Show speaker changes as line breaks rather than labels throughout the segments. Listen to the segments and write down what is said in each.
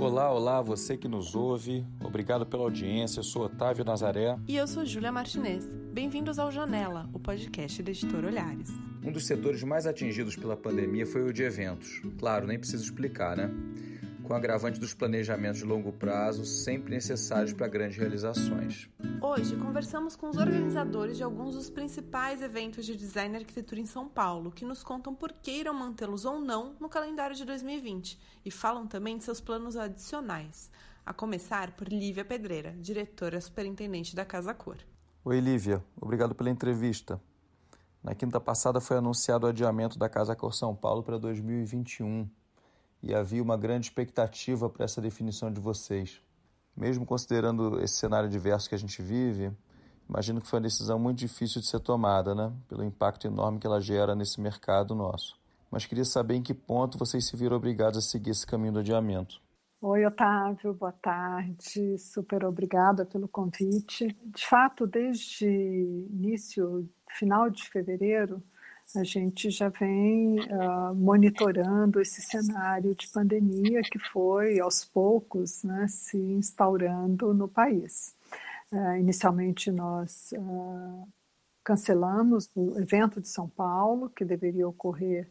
Olá, olá, você que nos ouve. Obrigado pela audiência. Eu sou Otávio Nazaré.
E eu sou Júlia Martinez. Bem-vindos ao Janela, o podcast da editora Olhares.
Um dos setores mais atingidos pela pandemia foi o de eventos. Claro, nem preciso explicar, né? Com agravante dos planejamentos de longo prazo, sempre necessários para grandes realizações.
Hoje conversamos com os organizadores de alguns dos principais eventos de design e arquitetura em São Paulo, que nos contam por que irão mantê-los ou não no calendário de 2020 e falam também de seus planos adicionais. A começar por Lívia Pedreira, diretora superintendente da Casa Cor.
Oi, Lívia. Obrigado pela entrevista. Na quinta passada foi anunciado o adiamento da Casa Cor São Paulo para 2021 e havia uma grande expectativa para essa definição de vocês. Mesmo considerando esse cenário diverso que a gente vive, imagino que foi uma decisão muito difícil de ser tomada, né? Pelo impacto enorme que ela gera nesse mercado nosso. Mas queria saber em que ponto vocês se viram obrigados a seguir esse caminho do adiamento.
Oi, Otávio, boa tarde. Super obrigada pelo convite. De fato, desde início, final de fevereiro, a gente já vem uh, monitorando esse cenário de pandemia que foi, aos poucos, né, se instaurando no país. Uh, inicialmente, nós uh, cancelamos o evento de São Paulo, que deveria ocorrer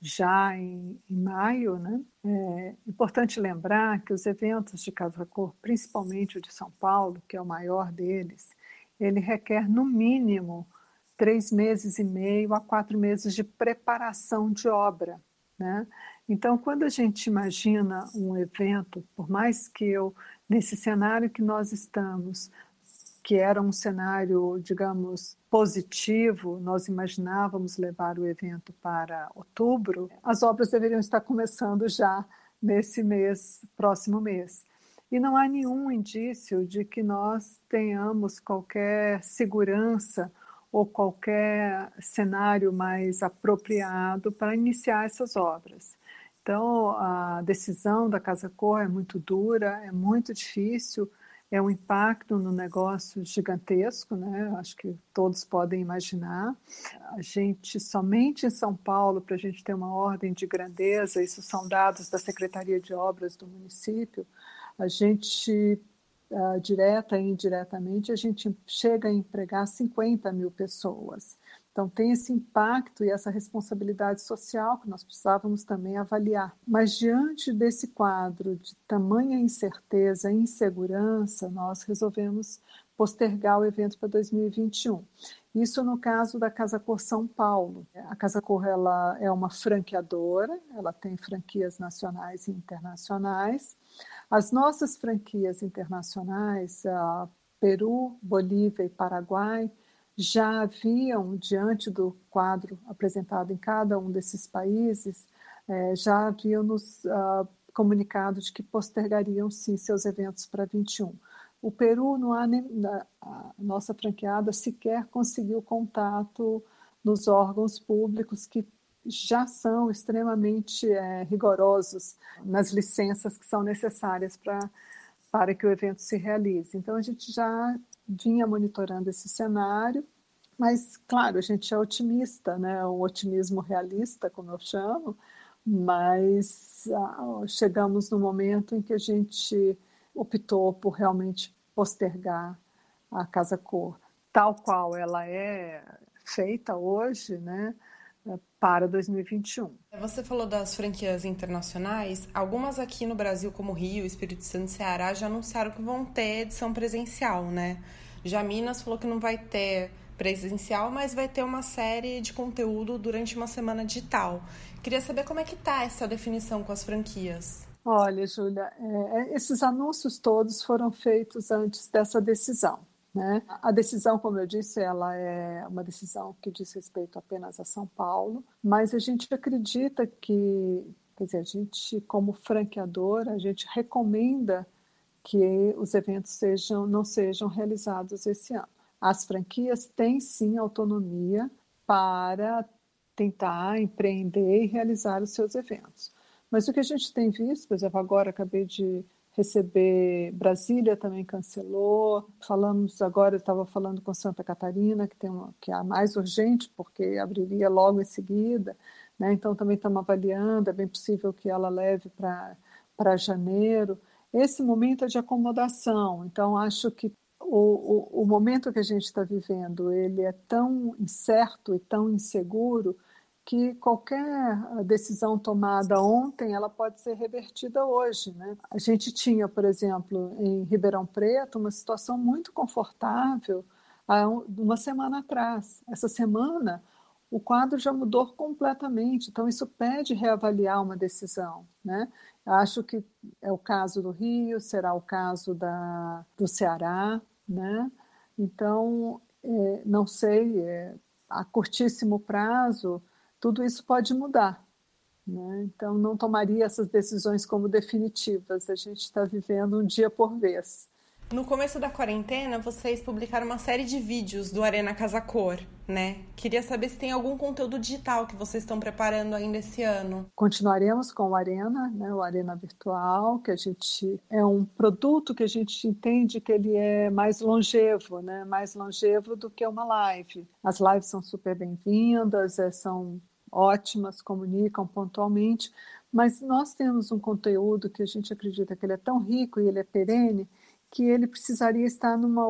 já em, em maio. Né? É importante lembrar que os eventos de Casa Cor, principalmente o de São Paulo, que é o maior deles, ele requer, no mínimo, três meses e meio a quatro meses de preparação de obra. Né? Então, quando a gente imagina um evento, por mais que eu, nesse cenário que nós estamos, que era um cenário, digamos, positivo, nós imaginávamos levar o evento para outubro, as obras deveriam estar começando já nesse mês, próximo mês. E não há nenhum indício de que nós tenhamos qualquer segurança ou qualquer cenário mais apropriado para iniciar essas obras. Então, a decisão da Casa Cor é muito dura, é muito difícil, é um impacto no negócio gigantesco, né? Acho que todos podem imaginar. A gente, somente em São Paulo, para a gente ter uma ordem de grandeza, isso são dados da Secretaria de Obras do município, a gente uh, direta e indiretamente, a gente chega a empregar 50 mil pessoas. Então, tem esse impacto e essa responsabilidade social que nós precisávamos também avaliar. Mas, diante desse quadro de tamanha incerteza e insegurança, nós resolvemos postergar o evento para 2021. Isso no caso da Casa Cor São Paulo. A Casa Cor ela é uma franqueadora, ela tem franquias nacionais e internacionais. As nossas franquias internacionais, Peru, Bolívia e Paraguai, já haviam, diante do quadro apresentado em cada um desses países, é, já haviam nos uh, comunicado de que postergariam sim seus eventos para 21. O Peru, não há nem, a nossa franqueada sequer conseguiu contato nos órgãos públicos que já são extremamente é, rigorosos nas licenças que são necessárias para para que o evento se realize. Então a gente já vinha monitorando esse cenário, mas claro, a gente é otimista, né? Um otimismo realista, como eu chamo, mas ah, chegamos no momento em que a gente optou por realmente postergar a Casa Cor, tal qual ela é feita hoje, né? Para 2021.
Você falou das franquias internacionais. Algumas aqui no Brasil, como Rio, Espírito Santo e Ceará, já anunciaram que vão ter edição presencial, né? Já Minas falou que não vai ter presencial, mas vai ter uma série de conteúdo durante uma semana digital. Queria saber como é que está essa definição com as franquias.
Olha, Júlia, é, esses anúncios todos foram feitos antes dessa decisão. Né? A decisão, como eu disse, ela é uma decisão que diz respeito apenas a São Paulo, mas a gente acredita que, quer dizer, a gente, como franqueador, a gente recomenda que os eventos sejam, não sejam realizados esse ano. As franquias têm sim autonomia para tentar empreender e realizar os seus eventos. Mas o que a gente tem visto, por exemplo, agora acabei de receber. Brasília também cancelou. Falamos agora, eu estava falando com Santa Catarina, que, tem uma, que é a mais urgente, porque abriria logo em seguida. Né? Então, também estamos avaliando. É bem possível que ela leve para janeiro, esse momento é de acomodação. Então, acho que o, o, o momento que a gente está vivendo ele é tão incerto e tão inseguro que qualquer decisão tomada ontem ela pode ser revertida hoje, né? A gente tinha, por exemplo, em Ribeirão Preto uma situação muito confortável há uma semana atrás. Essa semana o quadro já mudou completamente, então isso pede reavaliar uma decisão, né? Acho que é o caso do Rio, será o caso da, do Ceará, né? Então, é, não sei, é, a curtíssimo prazo, tudo isso pode mudar. Né? Então, não tomaria essas decisões como definitivas. A gente está vivendo um dia por vez.
No começo da quarentena, vocês publicaram uma série de vídeos do Arena Casa Cor, né? Queria saber se tem algum conteúdo digital que vocês estão preparando ainda esse ano.
Continuaremos com o Arena, né? O Arena Virtual, que a gente é um produto que a gente entende que ele é mais longevo, né? Mais longevo do que uma live. As lives são super bem-vindas, é, são ótimas, comunicam pontualmente, mas nós temos um conteúdo que a gente acredita que ele é tão rico e ele é perene que ele precisaria estar numa,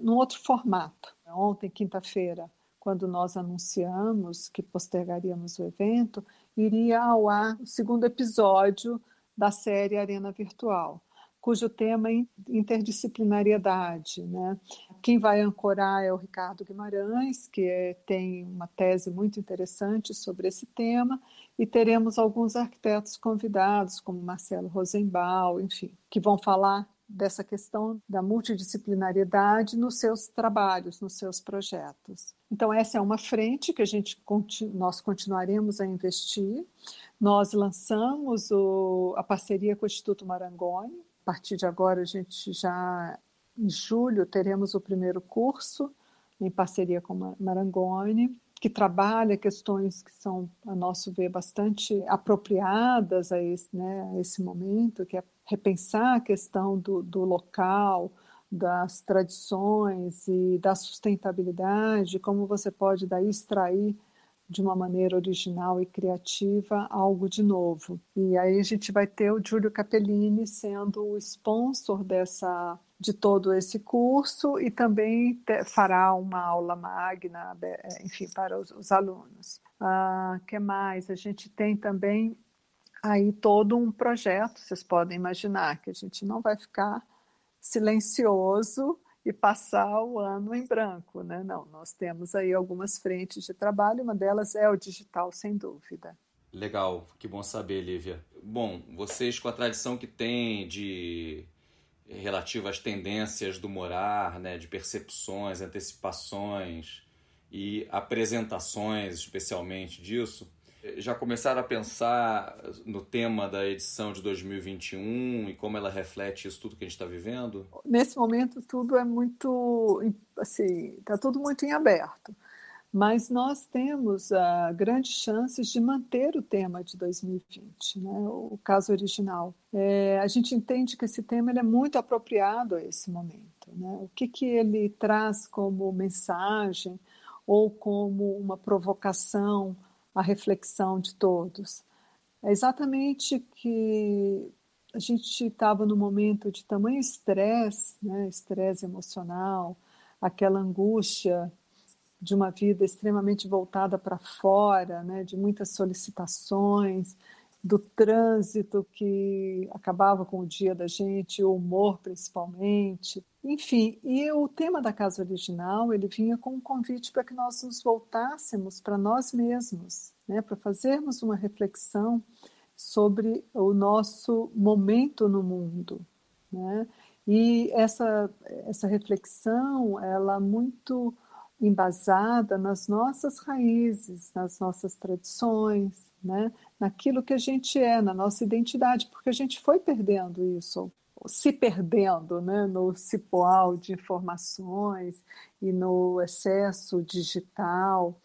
num outro formato. Ontem, quinta-feira, quando nós anunciamos que postergaríamos o evento, iria ao ar o segundo episódio da série Arena Virtual, cujo tema é interdisciplinariedade. Né? Quem vai ancorar é o Ricardo Guimarães, que é, tem uma tese muito interessante sobre esse tema, e teremos alguns arquitetos convidados, como Marcelo Rosenbaum, enfim, que vão falar dessa questão da multidisciplinariedade nos seus trabalhos, nos seus projetos. Então essa é uma frente que a gente nós continuaremos a investir. Nós lançamos o, a parceria com o Instituto Marangoni. A partir de agora a gente já em julho teremos o primeiro curso em parceria com Marangoni que trabalha questões que são, a nosso ver, bastante apropriadas a esse, né, a esse momento, que é repensar a questão do, do local, das tradições e da sustentabilidade, como você pode daí extrair de uma maneira original e criativa algo de novo. E aí a gente vai ter o Giulio Capellini sendo o sponsor dessa de todo esse curso e também fará uma aula magna, enfim, para os, os alunos. Ah, que mais? A gente tem também aí todo um projeto, vocês podem imaginar que a gente não vai ficar silencioso e passar o ano em branco, né? Não, nós temos aí algumas frentes de trabalho, uma delas é o digital, sem dúvida.
Legal, que bom saber, Lívia. Bom, vocês com a tradição que têm de relativa às tendências do morar, né, de percepções, antecipações e apresentações, especialmente disso, já começaram a pensar no tema da edição de 2021 e como ela reflete isso tudo que a gente está vivendo?
Nesse momento tudo é muito, assim, está tudo muito em aberto mas nós temos uh, grandes chances de manter o tema de 2020, né? o caso original. É, a gente entende que esse tema é muito apropriado a esse momento. Né? O que, que ele traz como mensagem ou como uma provocação à reflexão de todos? É exatamente que a gente estava num momento de tamanho estresse, né? estresse emocional, aquela angústia de uma vida extremamente voltada para fora, né, de muitas solicitações, do trânsito que acabava com o dia da gente, o humor principalmente. Enfim, e o tema da casa original, ele vinha com um convite para que nós nos voltássemos para nós mesmos, né, para fazermos uma reflexão sobre o nosso momento no mundo, né? E essa essa reflexão, ela muito embasada nas nossas raízes, nas nossas tradições, né? naquilo que a gente é, na nossa identidade, porque a gente foi perdendo isso, se perdendo né? no cipoal de informações e no excesso digital.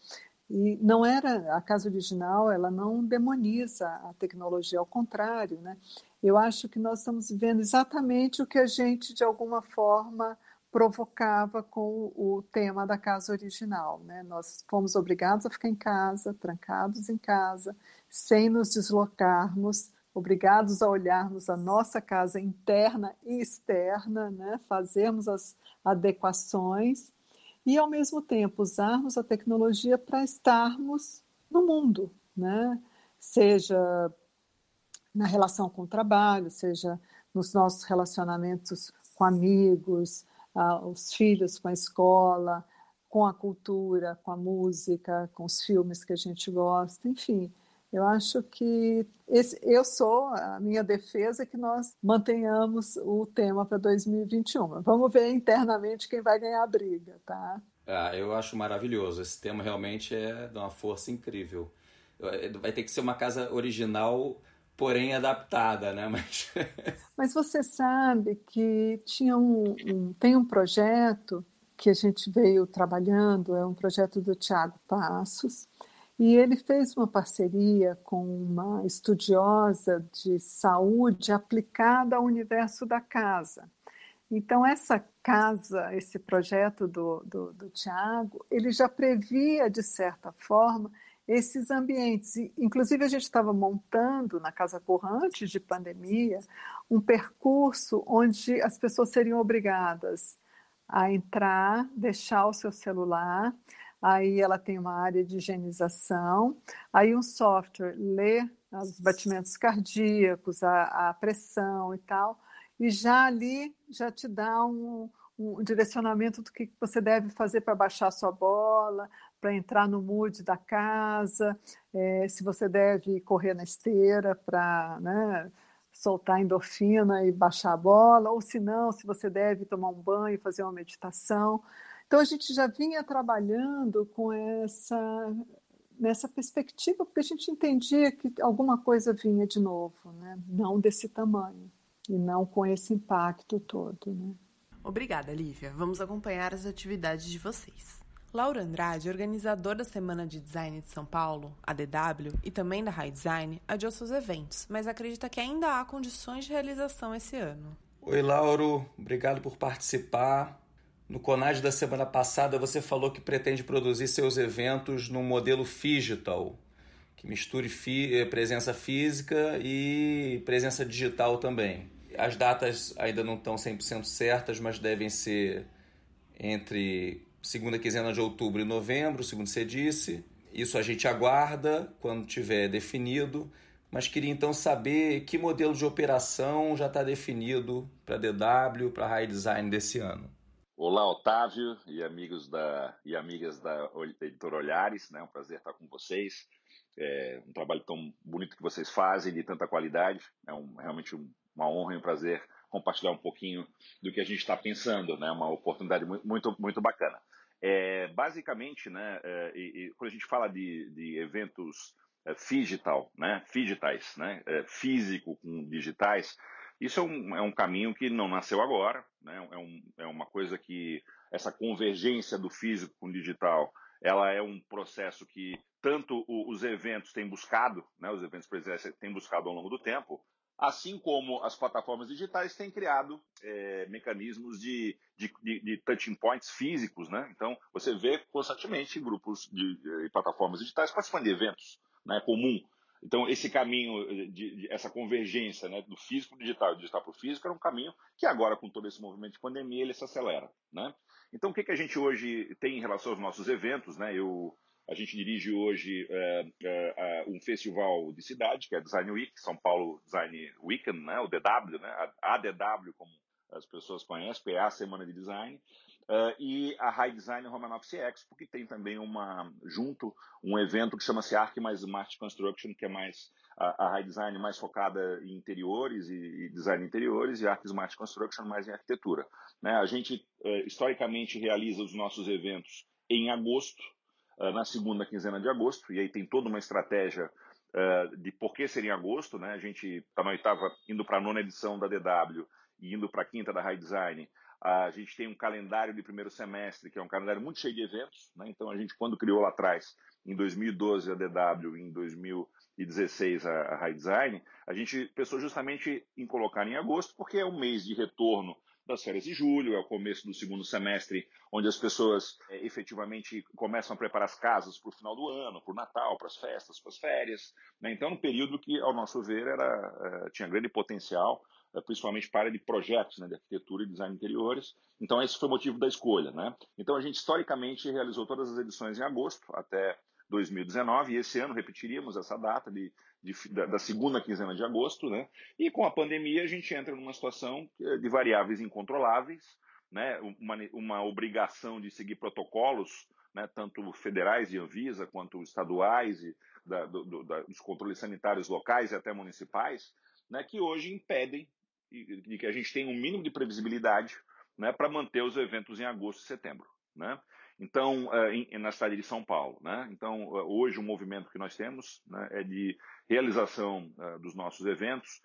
E não era a casa original, ela não demoniza a tecnologia, ao contrário, né? Eu acho que nós estamos vivendo exatamente o que a gente de alguma forma provocava com o tema da casa original. Né? Nós fomos obrigados a ficar em casa, trancados em casa, sem nos deslocarmos, obrigados a olharmos a nossa casa interna e externa, né? fazermos as adequações e, ao mesmo tempo, usarmos a tecnologia para estarmos no mundo, né? seja na relação com o trabalho, seja nos nossos relacionamentos com amigos, os filhos com a escola, com a cultura, com a música, com os filmes que a gente gosta, enfim. Eu acho que esse, eu sou a minha defesa é que nós mantenhamos o tema para 2021. Vamos ver internamente quem vai ganhar a briga, tá?
Ah, eu acho maravilhoso. Esse tema realmente é de uma força incrível. Vai ter que ser uma casa original, porém adaptada, né? Mas,
Mas você sabe que tinha um, um, tem um projeto que a gente veio trabalhando, é um projeto do Tiago Passos, e ele fez uma parceria com uma estudiosa de saúde aplicada ao universo da casa. Então, essa casa, esse projeto do, do, do Tiago, ele já previa, de certa forma, esses ambientes. Inclusive, a gente estava montando na Casa Corra, antes de pandemia, um percurso onde as pessoas seriam obrigadas a entrar, deixar o seu celular, aí ela tem uma área de higienização, aí um software lê os batimentos cardíacos, a, a pressão e tal, e já ali já te dá um, um direcionamento do que você deve fazer para baixar sua bola, para entrar no mood da casa, é, se você deve correr na esteira para né, soltar endorfina e baixar a bola, ou se não, se você deve tomar um banho, fazer uma meditação. Então a gente já vinha trabalhando com essa nessa perspectiva, porque a gente entendia que alguma coisa vinha de novo, né? não desse tamanho e não com esse impacto todo. Né?
Obrigada, Lívia. Vamos acompanhar as atividades de vocês. Laura Andrade, organizador da Semana de Design de São Paulo, a DW, e também da High Design, adiou seus eventos, mas acredita que ainda há condições de realização esse ano.
Oi, Lauro. Obrigado por participar. No Conad da semana passada, você falou que pretende produzir seus eventos no modelo digital, que misture fi eh, presença física e presença digital também. As datas ainda não estão 100% certas, mas devem ser entre segunda quinzena de outubro e novembro, segundo você disse. Isso a gente aguarda quando tiver definido, mas queria então saber que modelo de operação já está definido para DW, para High Design desse ano.
Olá, Otávio e amigos da e amigas da Editora Olhares, né? Um prazer estar com vocês. É um trabalho tão bonito que vocês fazem, de tanta qualidade. É um, realmente uma honra e um prazer compartilhar um pouquinho do que a gente está pensando, né? Uma oportunidade muito, muito bacana. É, basicamente, né, é, e, quando a gente fala de, de eventos é, digital, né, digitais, né, é, físico com digitais, isso é um, é um caminho que não nasceu agora, né, é, um, é uma coisa que essa convergência do físico com o digital, ela é um processo que tanto os eventos têm buscado, né, os eventos presenciais têm buscado ao longo do tempo, assim como as plataformas digitais têm criado é, mecanismos de, de, de, de, touching points físicos, né? Então, você vê constantemente grupos de, plataformas digitais participando de eventos, né? É comum. Então, esse caminho, de essa convergência né, do físico para o digital, do digital para o físico, era um caminho que agora, com todo esse movimento de pandemia, ele se acelera. Né? Então, o que, que a gente hoje tem em relação aos nossos eventos? Né? Eu a gente dirige hoje é, é, um festival de cidade, que é Design Week, São Paulo Design Weekend, né, o DW, né, a ADW, como as pessoas conhecem, que é a Semana de Design, uh, e a High Design Romanov Expo, que tem também uma, junto, um evento que chama-se Arc mais Smart Construction, que é mais a, a High Design mais focada em interiores e, e design interiores, e Arc Smart Construction mais em arquitetura. Né? A gente, uh, historicamente, realiza os nossos eventos em agosto, ah, na segunda quinzena de agosto, e aí tem toda uma estratégia uh, de por que ser em agosto, né? A gente está na oitava, indo para a nona edição da DW e indo para a quinta da High Design. A gente tem um calendário de primeiro semestre, que é um calendário muito cheio de eventos, né? Então a gente, quando criou lá atrás, em 2012 a DW, em 2016 a, High Design, a gente pensou justamente em colocar em agosto, porque é o mês de retorno das férias de julho, é o começo do segundo semestre, onde as pessoas é, efetivamente começam a preparar as casas para o final do ano, para o Natal, para as festas, para as férias. Né? Então, um período que, ao nosso ver, era, é, tinha grande potencial, é, principalmente para área de projetos, né, de arquitetura e design interiores. Então, esse foi o motivo da escolha. Né? Então, a gente historicamente realizou todas as edições em agosto, até 2019, e esse ano repetiríamos essa data de, de, da, segunda quinzena de agosto, né? E com a pandemia a gente entra numa situação eh, de variáveis incontroláveis, né? Uma, uma obrigação de seguir protocolos, né? Tanto federais de Anvisa quanto estaduais e da, do, da, dos controles sanitários locais e até municipais, né? Que hoje impedem de que a gente tenha um mínimo de previsibilidade, né? Para manter os eventos em agosto e setembro, né? Então, uh, na cidade de São Paulo. Né? Então, uh, hoje o movimento que nós temos né, é de realização uh, dos nossos eventos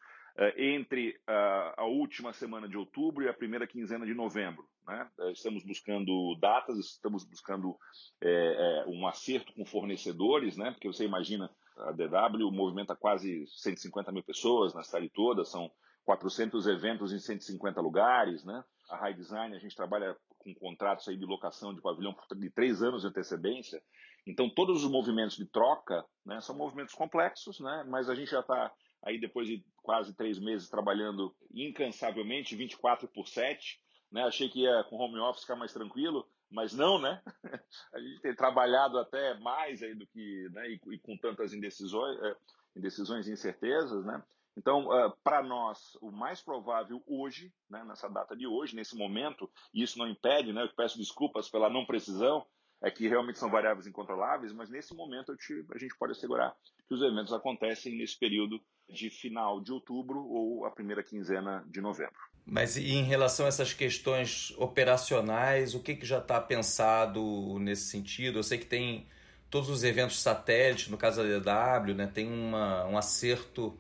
entre a última semana de outubro e a primeira quinzena de novembro. Né? estamos buscando datas, estamos buscando é, um acerto com fornecedores, né? porque você imagina, a DW movimenta quase 150 mil pessoas na cidade toda, são 400 eventos em 150 lugares. Né? A High Design, a gente trabalha com contratos aí de locação de pavilhão de três anos de antecedência. Então, todos os movimentos de troca né, são movimentos complexos, né, mas a gente já está aí, depois de quase três meses, trabalhando incansavelmente, 24 por 7. Né, achei que ia com home office ficar mais tranquilo, mas não, né? A gente tem trabalhado até mais aí do que, né, e, e com tantas indecisões, é, indecisões e incertezas, né? Então, uh, para nós, o mais provável hoje, né, nessa data de hoje, nesse momento, e isso não impede, né, eu peço desculpas pela não precisão, é que realmente são variáveis incontroláveis, mas nesse momento te, a gente pode assegurar que os eventos acontecem nesse período de final de outubro ou a primeira quinzena de novembro.
Mas e em relação a essas questões operacionais, o que, que já está pensado nesse sentido? Eu sei que tem todos os eventos satélites, no caso da DW, né, tem uma, um acerto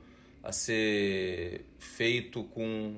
a ser feito com.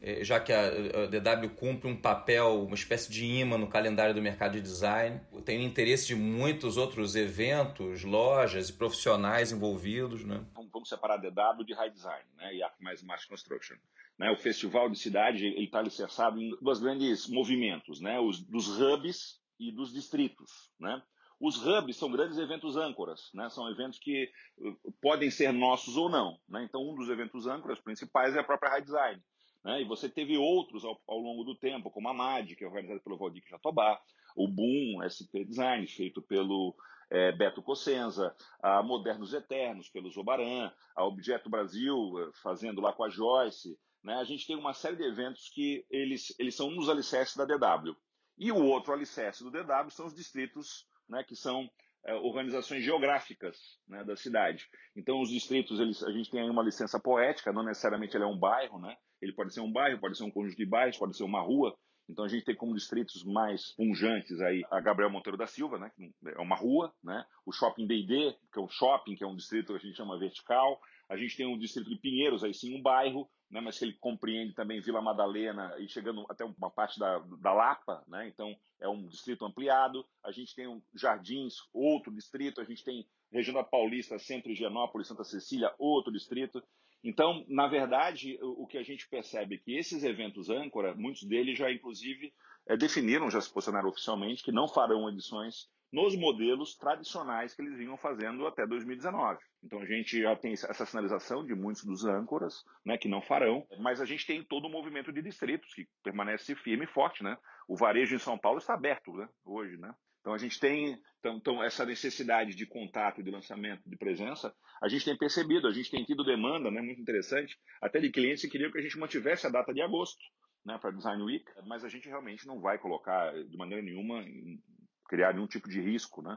É, já que a, DW cumpre um papel, uma espécie de imã no calendário do mercado de design, tem interesse de muitos outros eventos, lojas e profissionais envolvidos. Né?
Vamos separar a DW de High Design né, e mais Mass Construction. Né, o Festival de Cidade está alicerçado em dois grandes movimentos, né, os, dos hubs e dos distritos. Né? Os hubs são grandes eventos âncoras, né? são eventos que uh, podem ser nossos ou não. Né? Então, um dos eventos âncoras principais é a própria High Design. Né? E você teve outros ao, ao, longo do tempo, como a MAD, que é organizada pelo Valdir Jatobá, o Boom SP Design, feito pelo é, Beto Cossenza, a Modernos Eternos, pelo Zobaran, a Objeto Brasil, uh, fazendo lá com a Joyce. Né? A gente tem uma série de eventos que eles, eles são um dos alicerces da DW. E o outro alicerce do DW são os distritos né, que são é, organizações geográficas né, da cidade. Então, os distritos, eles, a gente tem aí uma licença poética, não necessariamente ele é um bairro, né? ele pode ser um bairro, pode ser um conjunto de bairros, pode ser uma rua. Então, a gente tem como distritos mais punjantes aí a Gabriel Monteiro da Silva, né, que é uma rua, né? o Shopping D&D, que é um shopping, que é um distrito que a gente chama vertical. A gente tem o distrito de Pinheiros, aí sim um bairro, né, mas que ele compreende também Vila Madalena e chegando até uma parte da, da Lapa, né, então é um distrito ampliado. A gente tem um Jardins, outro distrito, a gente tem região da Paulista, Centro Higienópolis, Santa Cecília, outro distrito. Então, na verdade, o, que a gente percebe é que esses eventos âncora, muitos deles já inclusive é, definiram, já se posicionaram oficialmente, que não farão edições nos modelos tradicionais que eles vinham fazendo até 2019. Então a gente já tem essa sinalização de muitos dos âncoras, né, que não farão, mas a gente tem todo o movimento de distritos que permanece firme e forte, né? O varejo em São Paulo está aberto, né, hoje, né? Então a gente tem então, então, essa necessidade de contato, de lançamento, de presença, a gente tem percebido, a gente tem tido demanda, né, muito interessante, até de clientes que queriam que a gente mantivesse a data de agosto, né, para Design Week, mas a gente realmente não vai colocar de maneira nenhuma criar nenhum tipo de risco, né?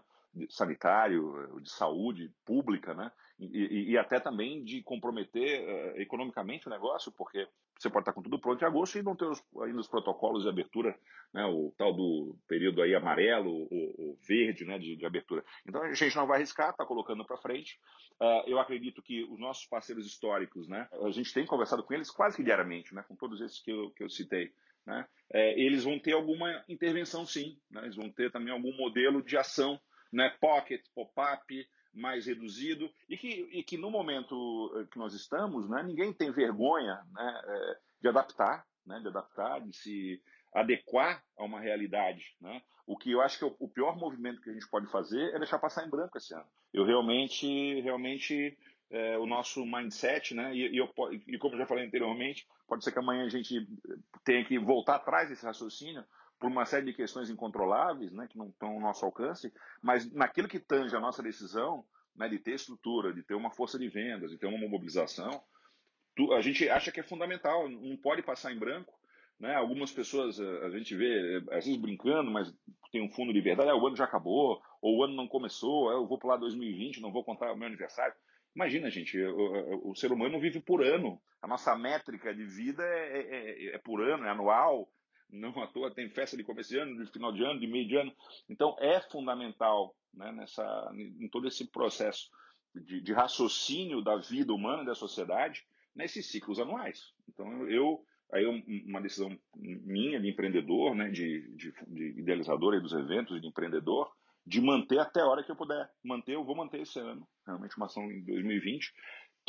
Sanitário, de saúde pública, né? E, e, até também de comprometer uh, economicamente o negócio, porque você pode estar com tudo pronto em agosto e não ter os, ainda os protocolos de abertura, né? o tal do período aí amarelo, o, o verde né? De, de, abertura. Então a gente não vai arriscar, está colocando para frente. Uh, eu acredito que os nossos parceiros históricos, né? a gente tem conversado com eles quase que diariamente, né? com todos esses que eu, que eu citei né, é, eles vão ter alguma intervenção sim, né, eles vão ter também algum modelo de ação, né, pocket, pop-up, mais reduzido, e que, e que no momento eh, que nós estamos, né, ninguém tem vergonha né, eh, de adaptar. né, de adaptar, de se adequar a uma realidade. Né? O que eu acho que é o pior movimento que a gente pode fazer é deixar passar em branco esse ano. Eu realmente, realmente, é, o nosso mindset, né? E, e, eu, e como eu já falei anteriormente, pode ser que amanhã a gente tenha que voltar atrás desse raciocínio por uma série de questões incontroláveis, né, que não estão ao nosso alcance, mas naquilo que tange a nossa decisão, né, de ter estrutura, de ter uma força de vendas, de ter uma mobilização, tu, a gente acha que é fundamental, não pode passar em branco, né? Algumas pessoas eh, a gente vê, eh, às vezes brincando, mas tem um fundo de verdade, ah, o ano já acabou, ou o ano não começou, ah, eu vou pular 2020, não vou contar o meu aniversário. Imagina, gente, o, o, ser humano vive por ano. A nossa métrica de vida é, é, é, é, por ano, é anual. Não à toa tem festa de começo de ano, de final de ano, de meio de ano. Então é fundamental né, nessa, em todo esse processo de, de raciocínio da vida humana, da sociedade, nesses ciclos anuais. Então eu aí uma decisão minha de empreendedor, né, de, de, de idealizador dos eventos e de empreendedor, de manter até a hora que eu puder. Manter, eu vou manter esse ano, realmente uma ação em 2020,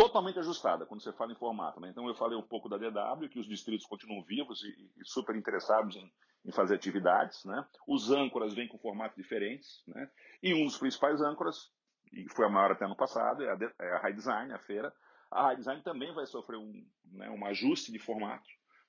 totalmente ajustada quando você fala em formato. Né? Então eu falei um pouco da DW, que os distritos continuam vivos e, e super interessados em, em, fazer atividades. Né? Os âncoras vêm com formatos diferentes, né? e um dos principais âncoras, e foi a maior até ano passado, é a, é a High Design, a feira. A High Design também vai sofrer um, né, um ajuste de formato.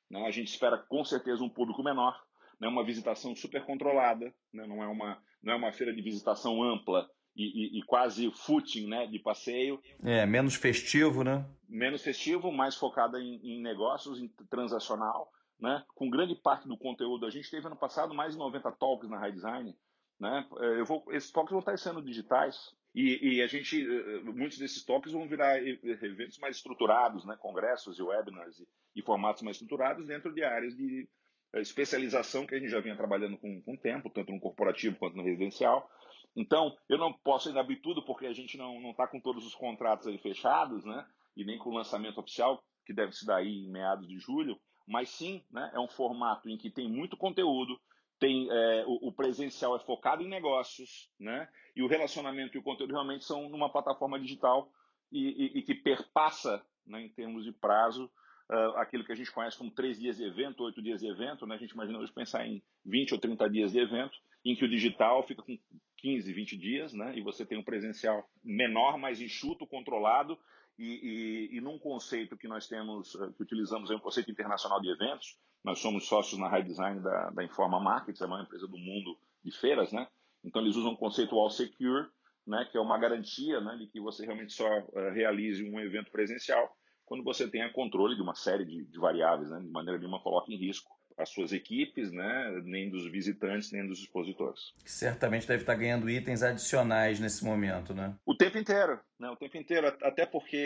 Né? A gente espera com certeza um público menor, né? uma visitação super controlada, né? não, é uma, não é uma feira de visitação ampla e, e, e, quase footing né, de passeio.
É, menos festivo, né?
Menos festivo, mais focada em, em negócios, em transacional, né? com grande parte do conteúdo. A gente teve ano passado mais de 90 talks na High Design. Né? É, eu vou, esses talks vão estar sendo digitais, e, e, a gente, eh, eh, muitos desses toques vão virar eventos mais estruturados, né? congressos e webinars e, e, formatos mais estruturados dentro de áreas de eh, especialização que a gente já vinha trabalhando com, com tempo, tanto no corporativo quanto no residencial. Então, eu não posso ainda abrir tudo porque a gente não está com todos os contratos aí fechados, né? e nem com o lançamento oficial, que deve se dar aí em meados de julho, mas sim, né, é um formato em que tem muito conteúdo, tem é, o, o, presencial é focado em negócios, né? E o relacionamento e o conteúdo realmente são numa plataforma digital e, e, e que perpassa, né, em termos de prazo, uh, aquilo que a gente conhece como três dias de evento, oito dias de evento, né? A gente imagina hoje pensar em 20 ou 30 dias de evento, em que o digital fica com 15, 20 dias, né? E você tem um presencial menor, mais enxuto, controlado e, e, e, num conceito que nós temos, eh, que utilizamos, é um conceito internacional de eventos. Nós somos sócios na High Design da, da Informa Markets, é uma empresa do mundo de feiras, né? Então eles usam o conceito All Secure, né, que é uma garantia né, de que você realmente só uh, realize um evento presencial quando você tenha controle de uma série de, de variáveis, né, de maneira nenhuma coloque em risco as suas equipes, né, nem dos visitantes, nem dos expositores.
Certamente deve estar ganhando itens adicionais nesse momento, né?
O tempo inteiro, né, o tempo inteiro, até porque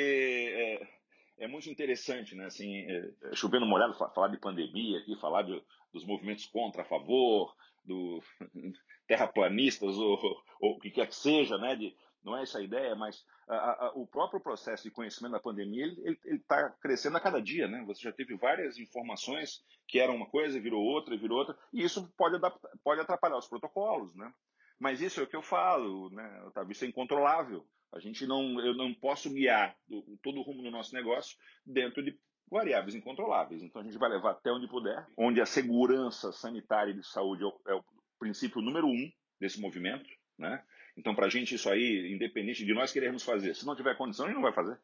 é, é muito interessante, né, assim, é, é chovendo molhado, falar de pandemia aqui, falar de, dos movimentos contra, a favor, do terraplanistas ou, ou o que quer que seja, né, de não é essa a ideia, mas a, a, o próprio processo de conhecimento da pandemia ele está crescendo a cada dia, né? Você já teve várias informações que eram uma coisa, virou outra, virou outra, e isso pode, adaptar, pode atrapalhar os protocolos, né? Mas isso é o que eu falo, né, Otávio? Isso é incontrolável. A gente não, eu não posso guiar todo o rumo do nosso negócio dentro de variáveis incontroláveis. Então a gente vai levar até onde puder, onde a segurança sanitária e de saúde é o, é o princípio número um desse movimento, né? Então, para a gente, isso aí, independente de nós queremos fazer, se não tiver condição, a gente não vai fazer.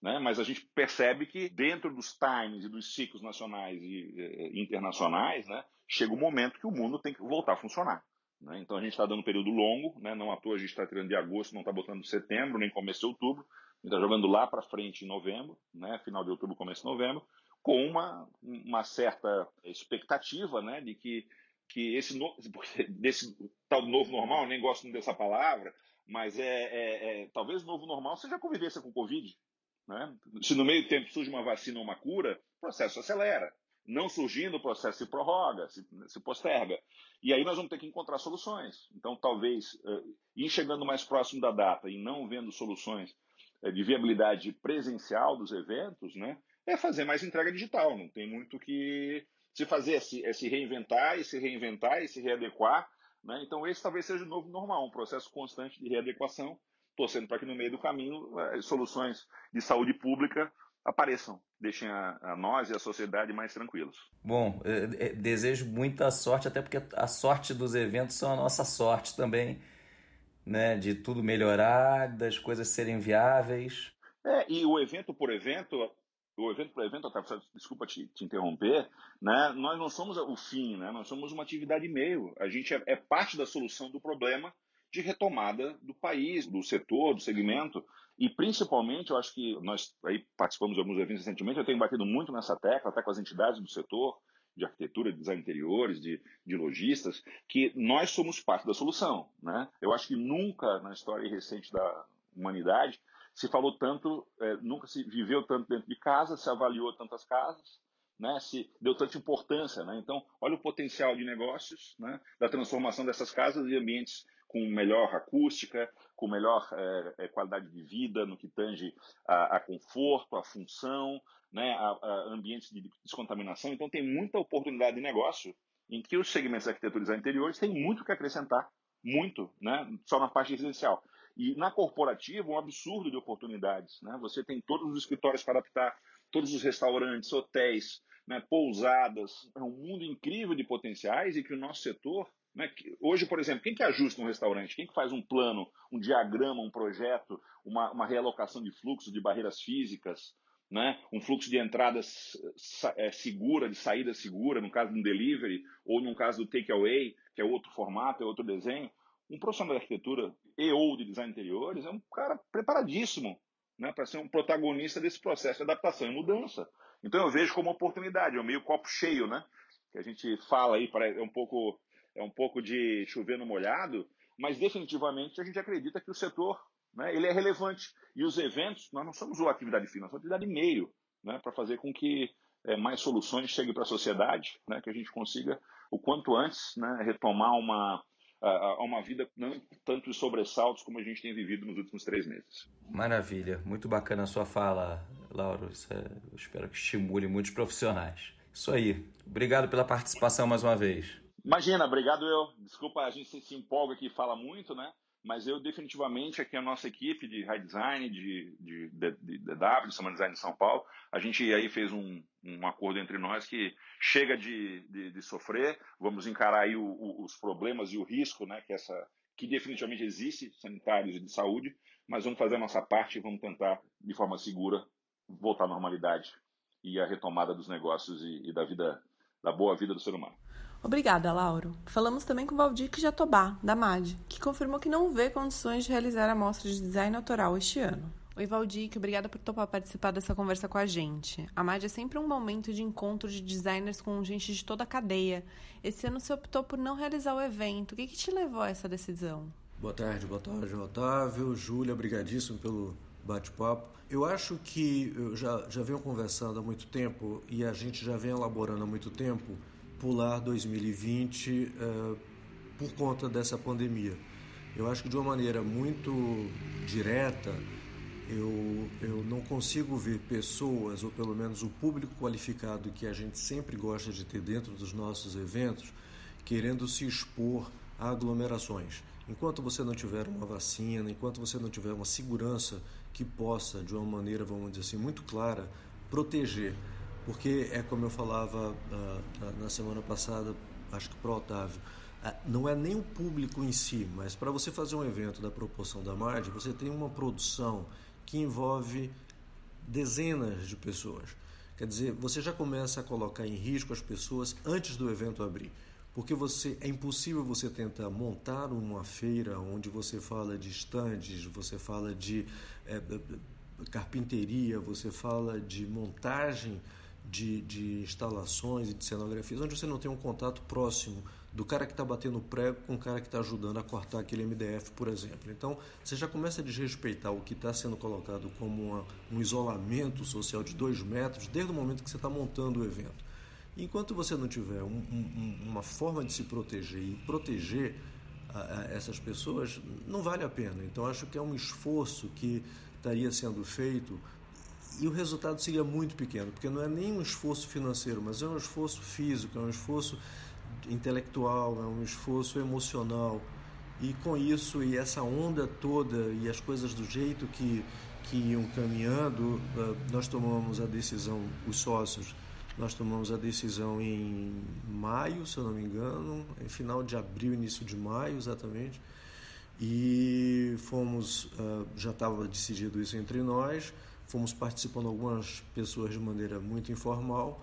Né? Mas a gente percebe que dentro dos times e dos ciclos nacionais e eh, internacionais, né, chega o um momento que o mundo tem que voltar a funcionar. Né? Então a gente está dando um período longo, né? não à toa a gente está tirando de agosto, não está botando setembro, nem começo de outubro, está jogando lá para frente em novembro, né? final de outubro, começo de novembro, com uma, uma certa expectativa né? de que que esse no, desse tal novo normal, nem gosto dessa palavra, mas é, é, é talvez o novo normal seja a convivência com o Covid. Né? Se no meio tempo surge uma vacina ou uma cura, o processo acelera. Não surgindo, o processo se prorroga, se, se posterga. E aí nós vamos ter que encontrar soluções. Então, talvez, uh, ir chegando mais próximo da data e não vendo soluções uh, de viabilidade presencial dos eventos, né, é fazer mais entrega digital. Não tem muito que se fazer, é se, é se reinventar e se reinventar e se readequar. Né? Então, esse talvez seja o novo normal, um processo constante de readequação, torcendo para que no meio do caminho eh, soluções de saúde pública apareçam. deixem a, a nós e a sociedade mais tranquilos.
Bom, desejo muita sorte, até porque a sorte dos eventos são a nossa sorte também, né? De tudo melhorar, das coisas serem viáveis.
É, e o evento por evento, o evento por evento, Otávio, desculpa te, te, interromper, né? Nós não somos o fim, né? Nós somos uma atividade meio. A gente é, é parte da solução do problema de retomada do país, do setor, do segmento. E principalmente, eu acho que nós aí participamos de alguns eventos recentemente, eu tenho batido muito nessa tecla, até com as entidades do setor, de arquitetura, de design interiores, de, de lojistas, que nós somos parte da solução. Né? Eu acho que nunca na história recente da humanidade se falou tanto, é, nunca se viveu tanto dentro de casa, se avaliou tantas casas, né, se deu tanta importância. Né? Então, olha o potencial de negócios né, da transformação dessas casas em ambientes com melhor acústica, com melhor é, é, qualidade de vida no que tange a, a conforto, a função, né, a, a, ambientes de descontaminação. Então, tem muita oportunidade de negócio em que os segmentos da arquitetura interiores têm muito que acrescentar, muito, né, só na parte residencial. E na corporativa, um absurdo de oportunidades. Né? Você tem todos os escritórios para adaptar, todos os restaurantes, hotéis, né, pousadas. É um mundo incrível de potenciais e que o nosso setor né? Hoje, por exemplo, quem que ajusta um restaurante? Quem que faz um plano, um diagrama, um projeto, uma, uma realocação de fluxo, de barreiras físicas, né? um fluxo de entrada é, segura, de saída segura, no caso de um delivery, ou no caso do takeaway, que é outro formato, é outro desenho. Um profissional de arquitetura e ou de design interiores é um cara preparadíssimo né, para ser um protagonista desse processo de adaptação e mudança. Então eu vejo como oportunidade, é um meio copo cheio, né? Que a gente fala aí, é um pouco é um pouco de chover no molhado, mas definitivamente a gente acredita que o setor né, ele é relevante. E os eventos, nós não somos uma atividade fina, somos uma atividade meio, né, para fazer com que é, mais soluções cheguem para a sociedade, né, que a gente consiga, o quanto antes, né, retomar uma, a, uma vida não tanto de sobressaltos como a gente tem vivido nos últimos três meses.
Maravilha, muito bacana a sua fala, Lauro. É, eu espero que estimule muitos profissionais. Isso aí. Obrigado pela participação mais uma vez.
Imagina, obrigado eu. Desculpa, a gente se empolga aqui e fala muito, né? Mas eu definitivamente, aqui a nossa equipe de High Design, de, de, de, de DW, de Summer Design de São Paulo, a gente aí fez um, um acordo entre nós que chega de, de, de sofrer, vamos encarar aí o, o, os problemas e o risco, né? Que, essa, que definitivamente existe, sanitários e de saúde, mas vamos fazer a nossa parte e vamos tentar, de forma segura, voltar à normalidade e a retomada dos negócios e, e da vida, da boa vida do ser humano.
Obrigada, Lauro. Falamos também com Valdir Jatobá, da MAD, que confirmou que não vê condições de realizar a mostra de design autoral este ano. Oi, Valdir, obrigada por topar participar dessa conversa com a gente. A MAD é sempre um momento de encontro de designers com gente de toda a cadeia. Esse ano você optou por não realizar o evento. O que, que te levou a essa decisão?
Boa tarde, boa tarde, Otávio. Júlia, obrigadíssimo pelo bate-papo. Eu acho que eu já, já venho conversando há muito tempo e a gente já vem elaborando há muito tempo pular 2020 uh, eh, por conta dessa pandemia. Eu acho que de uma maneira muito direta, eu, eu não consigo ver pessoas, ou pelo menos o público qualificado que a gente sempre gosta de ter dentro dos nossos eventos, querendo se expor a aglomerações. Enquanto você não tiver uma vacina, enquanto você não tiver uma segurança que possa, de uma maneira, vamos dizer assim, muito clara, proteger porque é como eu falava uh, na semana passada, acho que para o Otávio, uh, não é nem o público em si, mas para você fazer um evento da proporção da Marge, você tem uma produção que envolve dezenas de pessoas. Quer dizer, você já começa a colocar em risco as pessoas antes do evento abrir. Porque você é impossível você tentar montar uma feira onde você fala de estandes, você fala de é, carpinteria, você fala de montagem de, de instalações e de cenografias, onde você não tem um contato próximo do cara que está batendo prego com o cara que está ajudando a cortar aquele MDF, por exemplo. Então, você já começa a desrespeitar o que está sendo colocado como uma, um isolamento social de dois metros desde o momento que você está montando o evento. Enquanto você não tiver um, um, uma forma de se proteger e proteger a, a essas pessoas, não vale a pena. Então, acho que é um esforço que estaria sendo feito e o resultado seria muito pequeno, porque não é nem um esforço financeiro, mas é um esforço físico, é um esforço intelectual, é um esforço emocional. E com isso, e essa onda toda, e as coisas do jeito que, que iam caminhando, uh, nós tomamos a decisão, os sócios, nós tomamos a decisão em maio, se eu não me engano, em final de abril, início de maio, exatamente. E fomos, uh, já estava decidido isso entre nós, fomos participando algumas pessoas de maneira muito informal.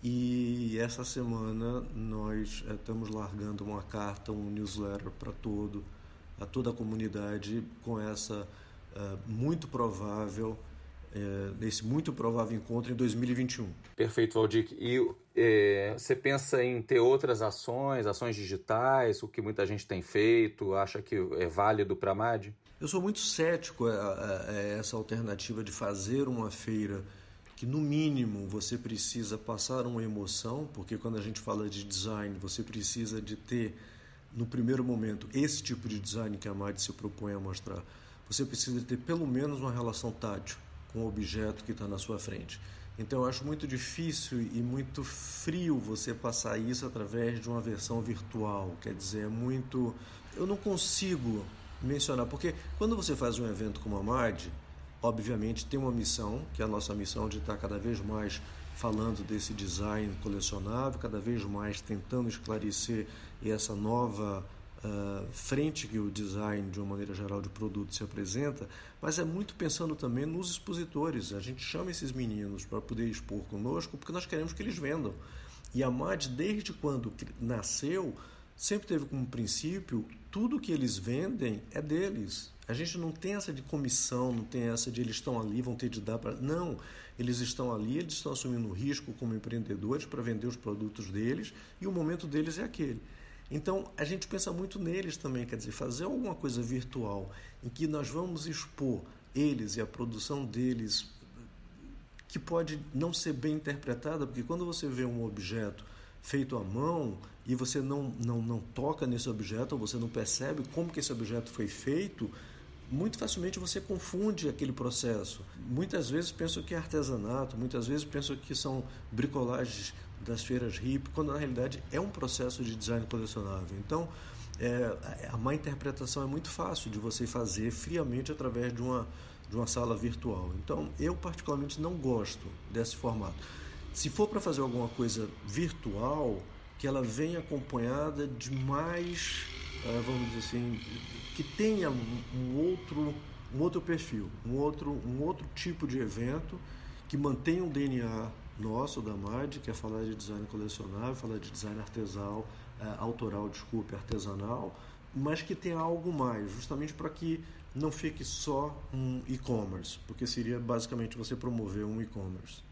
E essa semana nós uh, estamos largando uma carta, um newsletter para todo, a toda a comunidade com essa uh, muito provável é, nesse muito provável encontro em 2021.
Perfeito, Valdir. E você pensa em ter outras ações, ações digitais, o que muita gente tem feito, acha que é válido para a MAD?
Eu sou muito cético a, a, a essa alternativa de fazer uma feira que no mínimo você precisa passar uma emoção, porque quando a gente fala de design, você precisa de ter no primeiro momento esse tipo de design que a MAD se propõe a mostrar. Você precisa de ter pelo menos uma relação tátil com o objeto que está na sua frente. Então eu acho muito difícil e muito frio você passar isso através de uma versão virtual. Quer dizer, é muito. Eu não consigo mencionar, porque quando você faz um evento como a MAD, obviamente tem uma missão, que é a nossa missão de estar cada vez mais falando desse design colecionável, cada vez mais tentando esclarecer essa nova uh, frente que o design, de uma maneira geral, de produto se apresenta, mas é muito pensando também nos expositores. A gente chama esses meninos para poder expor conosco porque nós queremos que eles vendam. E a MAD, desde quando nasceu, sempre teve como princípio tudo que eles vendem é deles. A gente não tem essa de comissão, não tem essa de eles estão ali, vão ter de dar para. Não, eles estão ali, eles estão assumindo risco como empreendedores para vender os produtos deles e o momento deles é aquele. Então, a gente pensa muito neles também, quer dizer, fazer alguma coisa virtual em que nós vamos expor eles e a produção deles, que pode não ser bem interpretada, porque quando você vê um objeto feito à mão e você não, não, não toca nesse objeto, ou você não percebe como que esse objeto foi feito, muito facilmente você confunde aquele processo. Muitas vezes penso que é artesanato, muitas vezes penso que são bricolagens das feiras hip, quando na realidade é um processo de design colecionável. Então, é, a má interpretação é muito fácil de você fazer friamente através de uma, de uma sala virtual. Então, eu particularmente não gosto desse formato. Se for para fazer alguma coisa virtual, que ela venha acompanhada de mais, é, vamos dizer assim, que tenha um outro, um outro perfil, um outro, um outro tipo de evento que mantenha o DNA nosso da MAD, que é falar de design colecionável, falar de design artesanal, é, autoral, desculpe, artesanal, mas que tenha algo mais, justamente para que não fique só um e-commerce, porque seria basicamente você promover um e-commerce.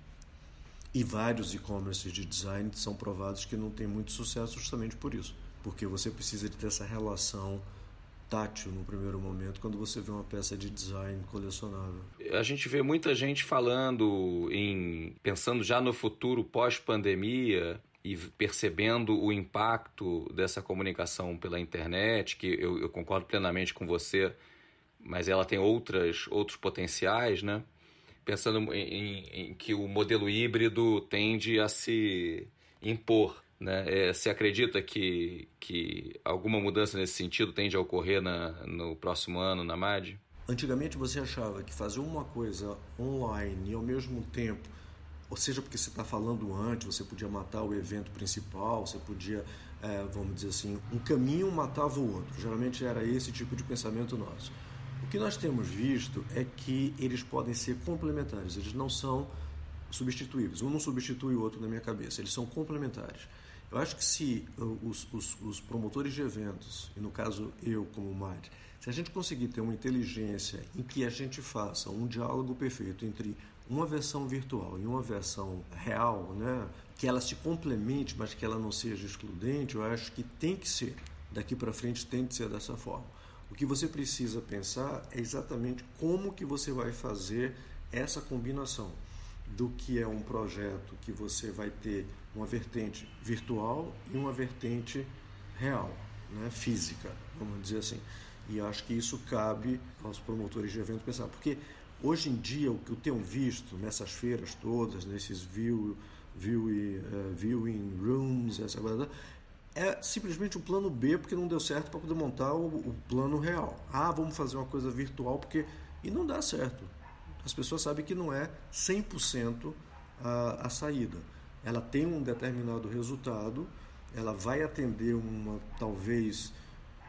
E vários e-commerces de design são provados que não têm muito sucesso justamente por isso, porque você precisa de ter essa relação tátil no primeiro momento quando você vê uma peça de design colecionável.
A gente vê muita gente falando em pensando já no futuro pós-pandemia e percebendo o impacto dessa comunicação pela internet, que eu, eu concordo plenamente com você, mas ela tem outras outros potenciais, né? Pensando em, em, que o modelo híbrido tende a se impor né? É, você acredita que, que alguma mudança nesse sentido tende a ocorrer na, no próximo ano na MAD?
Antigamente você achava que fazer uma coisa online e ao mesmo tempo, ou seja, porque você está falando antes, você podia matar o evento principal, você podia, é, vamos dizer assim, um caminho matava o outro. Geralmente era esse tipo de pensamento nosso. O que nós temos visto é que eles podem ser complementares, eles não são substituíveis. Um não substitui o outro na minha cabeça, eles são complementares. Eu acho que se os, os, os, promotores de eventos, e no caso eu como MAD, se a gente conseguir ter uma inteligência em que a gente faça um diálogo perfeito entre uma versão virtual e uma versão real, né, que ela se complemente, mas que ela não seja excludente, eu acho que tem que ser. Daqui para frente tem que ser dessa forma. O que você precisa pensar é exatamente como que você vai fazer essa combinação do que é um projeto que você vai ter uma vertente virtual e uma vertente real, né, física, vamos dizer assim. E acho que isso cabe aos promotores de evento pensar, porque hoje em dia o que eu tenho visto nessas feiras todas, nesses view, view, uh, viewing rooms, essa coisa, é simplesmente um plano B porque não deu certo para poder montar o, o plano real. Ah, vamos fazer uma coisa virtual porque e não dá certo. as pessoas sabem que não é 100% a, a saída. Ela tem um determinado resultado, ela vai atender uma talvez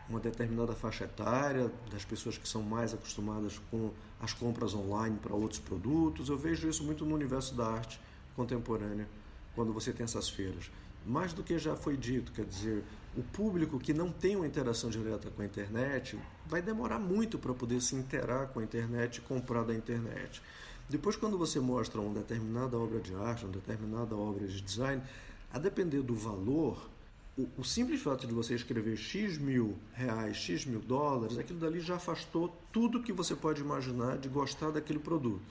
uma determinada faixa etária das pessoas que são mais acostumadas com as compras online para outros produtos. Eu vejo isso muito no universo da arte contemporânea, quando você tem essas feiras. Mais do que já foi dito, quer dizer, o público que não tem uma interação direta com a internet vai demorar muito para poder se interar com a internet e comprar da internet. Depois, quando você mostra uma determinada obra de arte, uma determinada obra de design, a depender do valor, o, o, simples fato de você escrever X mil reais, X mil dólares, aquilo dali já afastou tudo que você pode imaginar de gostar daquele produto.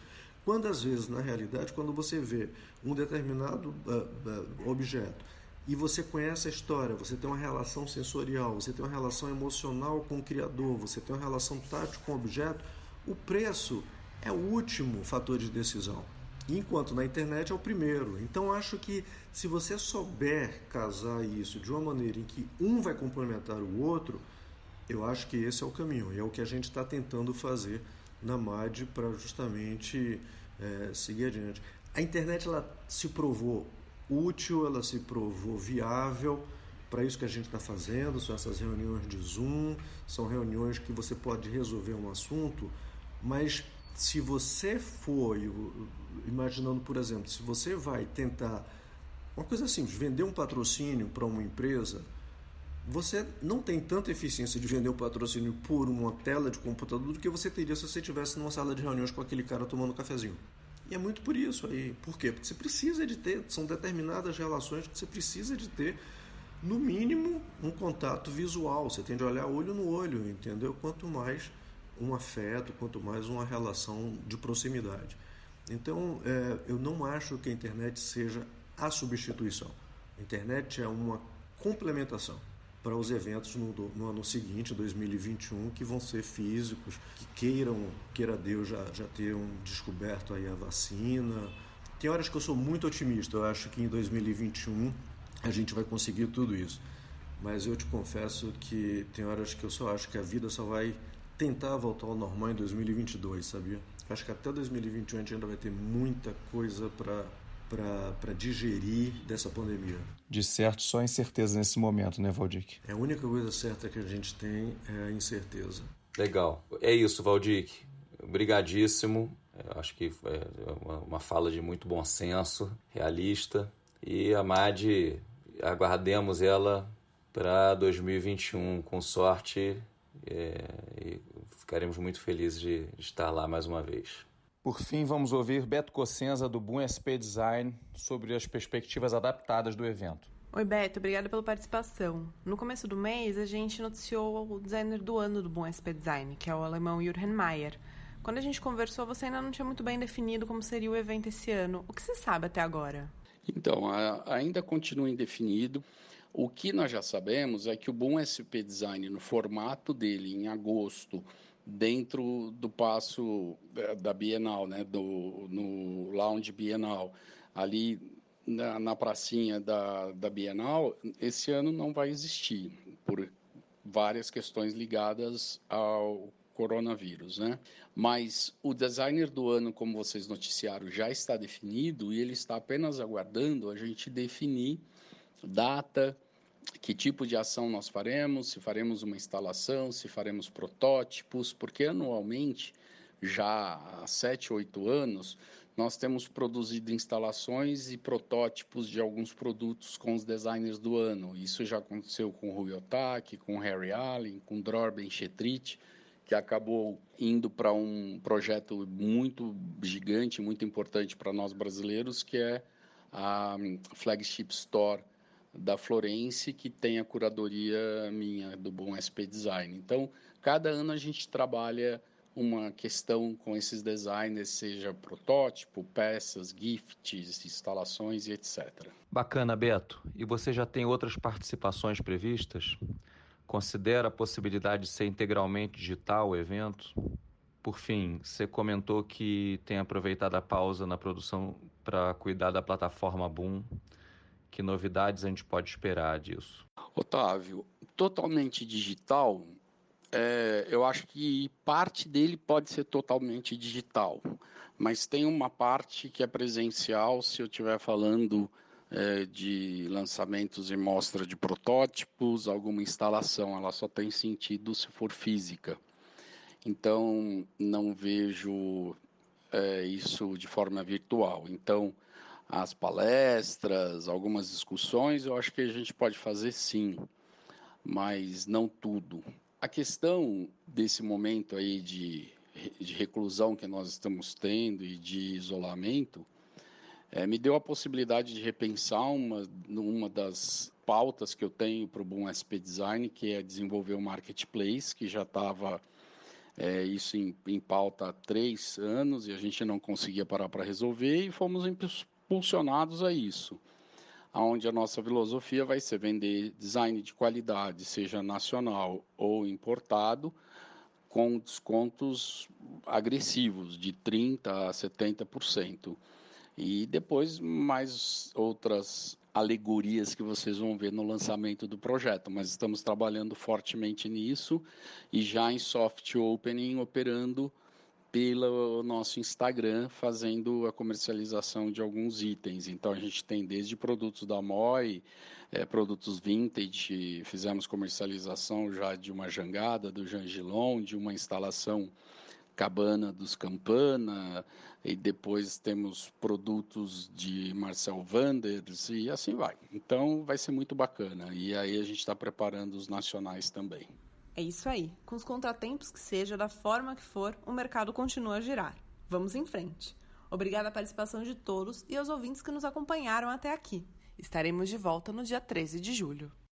Quando às vezes, na realidade, quando você vê um determinado uh, uh, objeto e você conhece a história, você tem uma relação sensorial, você tem uma relação emocional com o criador, você tem uma relação tátil com o objeto, o preço é o último fator de decisão. Enquanto na internet é o primeiro. Então acho que se você souber casar isso de uma maneira em que um vai complementar o outro, eu acho que esse é o caminho. E é o que a gente está tentando fazer na MAD para justamente é, seguir adiante. A internet ela se provou útil, ela se provou viável para isso que a gente está fazendo. São essas reuniões de Zoom, são reuniões que você pode resolver um assunto, mas se você for, imaginando por exemplo, se você vai tentar uma coisa simples, vender um patrocínio para uma empresa, você não tem tanta eficiência de vender o um patrocínio por uma tela de computador do que você teria se você estivesse numa sala de reuniões com aquele cara tomando um cafezinho. E é muito por isso aí. Por quê? Porque você precisa de ter, são determinadas relações que você precisa de ter, no mínimo, um contato visual. Você tem de olhar olho no olho, entendeu? Quanto mais um afeto, quanto mais uma relação de proximidade. Então, é, eu não acho que a internet seja a substituição. A internet é uma complementação para os eventos no, no, ano seguinte, 2021, que vão ser físicos, que queiram, queira Deus, já, já tenham descoberto aí a vacina. Tem horas que eu sou muito otimista, eu acho que em 2021 a gente vai conseguir tudo isso. Mas eu te confesso que tem horas que eu só acho que a vida só vai tentar voltar ao normal em 2022, sabia? Acho que até 2021 a gente ainda vai ter muita coisa para para digerir dessa pandemia.
De certo, só incerteza nesse momento, né, Valdic?
É a única coisa certa que a gente tem é a incerteza.
Legal. É isso, Valdic. Obrigadíssimo. Eu acho que é uma fala de muito bom senso, realista. E a MAD, aguardemos ela para 2021. Com sorte, é, e ficaremos muito felizes de, de estar lá mais uma vez.
Por fim, vamos ouvir Beto Cossenza, do Boom SP Design, sobre as perspectivas adaptadas do evento.
Oi, Beto, obrigada pela participação. No começo do mês, a gente noticiou o designer do ano do Boom SP Design, que é o alemão Jürgen Mayer. Quando a gente conversou, você ainda não tinha muito bem definido como seria o evento esse ano. O que você sabe até agora?
Então, ainda continua indefinido. O que nós já sabemos é que o Boom SP Design, no formato dele, em agosto, dentro do passo da Bienal, né, do, no Lounge Bienal, ali na, na pracinha da, da Bienal, esse ano não vai existir, por várias questões ligadas ao coronavírus, né? Mas o designer do ano, como vocês noticiaram, já está definido e ele está apenas aguardando a gente definir data, que tipo de ação nós faremos, se faremos uma instalação, se faremos protótipos, porque anualmente, já há sete, oito anos, nós temos produzido instalações e protótipos de alguns produtos com os designers do ano. Isso já aconteceu com o Rui Otaki, com Harry Allen, com o Dror Chetrit, que acabou indo para um projeto muito gigante, muito importante para nós brasileiros, que é a Flagship Store da Florence, que tem a curadoria minha do Bom SP Design. Então, cada ano a gente trabalha uma questão com esses designers, seja protótipo, peças, gifts, instalações e etc.
Bacana, Beto. E você já tem outras participações previstas? Considera a possibilidade de ser integralmente digital o evento? Por fim, você comentou que tem aproveitado a pausa na produção para cuidar da plataforma Boom. Que novidades a gente pode esperar disso?
Otávio, totalmente digital, é, eu acho que parte dele pode ser totalmente digital, mas tem uma parte que é presencial se eu estiver falando é, de lançamentos e mostra de protótipos, alguma instalação, ela só tem sentido se for física. Então, não vejo é, isso de forma virtual. Então, as palestras, algumas discussões, eu acho que a gente pode fazer sim, mas não tudo. A questão desse momento aí de, de reclusão que nós estamos tendo e de isolamento é, me deu a possibilidade de repensar uma, uma das pautas que eu tenho para o Boom SP Design, que é desenvolver o um marketplace, que já estava é, isso em, em pauta há três anos e a gente não conseguia parar para resolver e fomos impulsionados a isso. Onde a nossa filosofia vai ser vender design de qualidade, seja nacional ou importado, com descontos agressivos de 30% a 70%. E depois mais outras alegorias que vocês vão ver no lançamento do projeto, mas estamos trabalhando fortemente nisso e já em soft opening operando pelo nosso Instagram, fazendo a comercialização de alguns itens. Então a gente tem desde produtos da Moi, é, produtos vintage, fizemos comercialização já de uma jangada do Jangilon, de uma instalação Cabana dos Campana, e depois temos produtos de Marcel Wanders e assim vai. Então vai ser muito bacana. E aí a gente está preparando os nacionais também.
É isso aí. Com os contratempos que seja, da forma que for, o mercado continua a girar. Vamos em frente. Obrigada à participação de todos e aos ouvintes que nos acompanharam até aqui. Estaremos de volta no dia 13 de julho.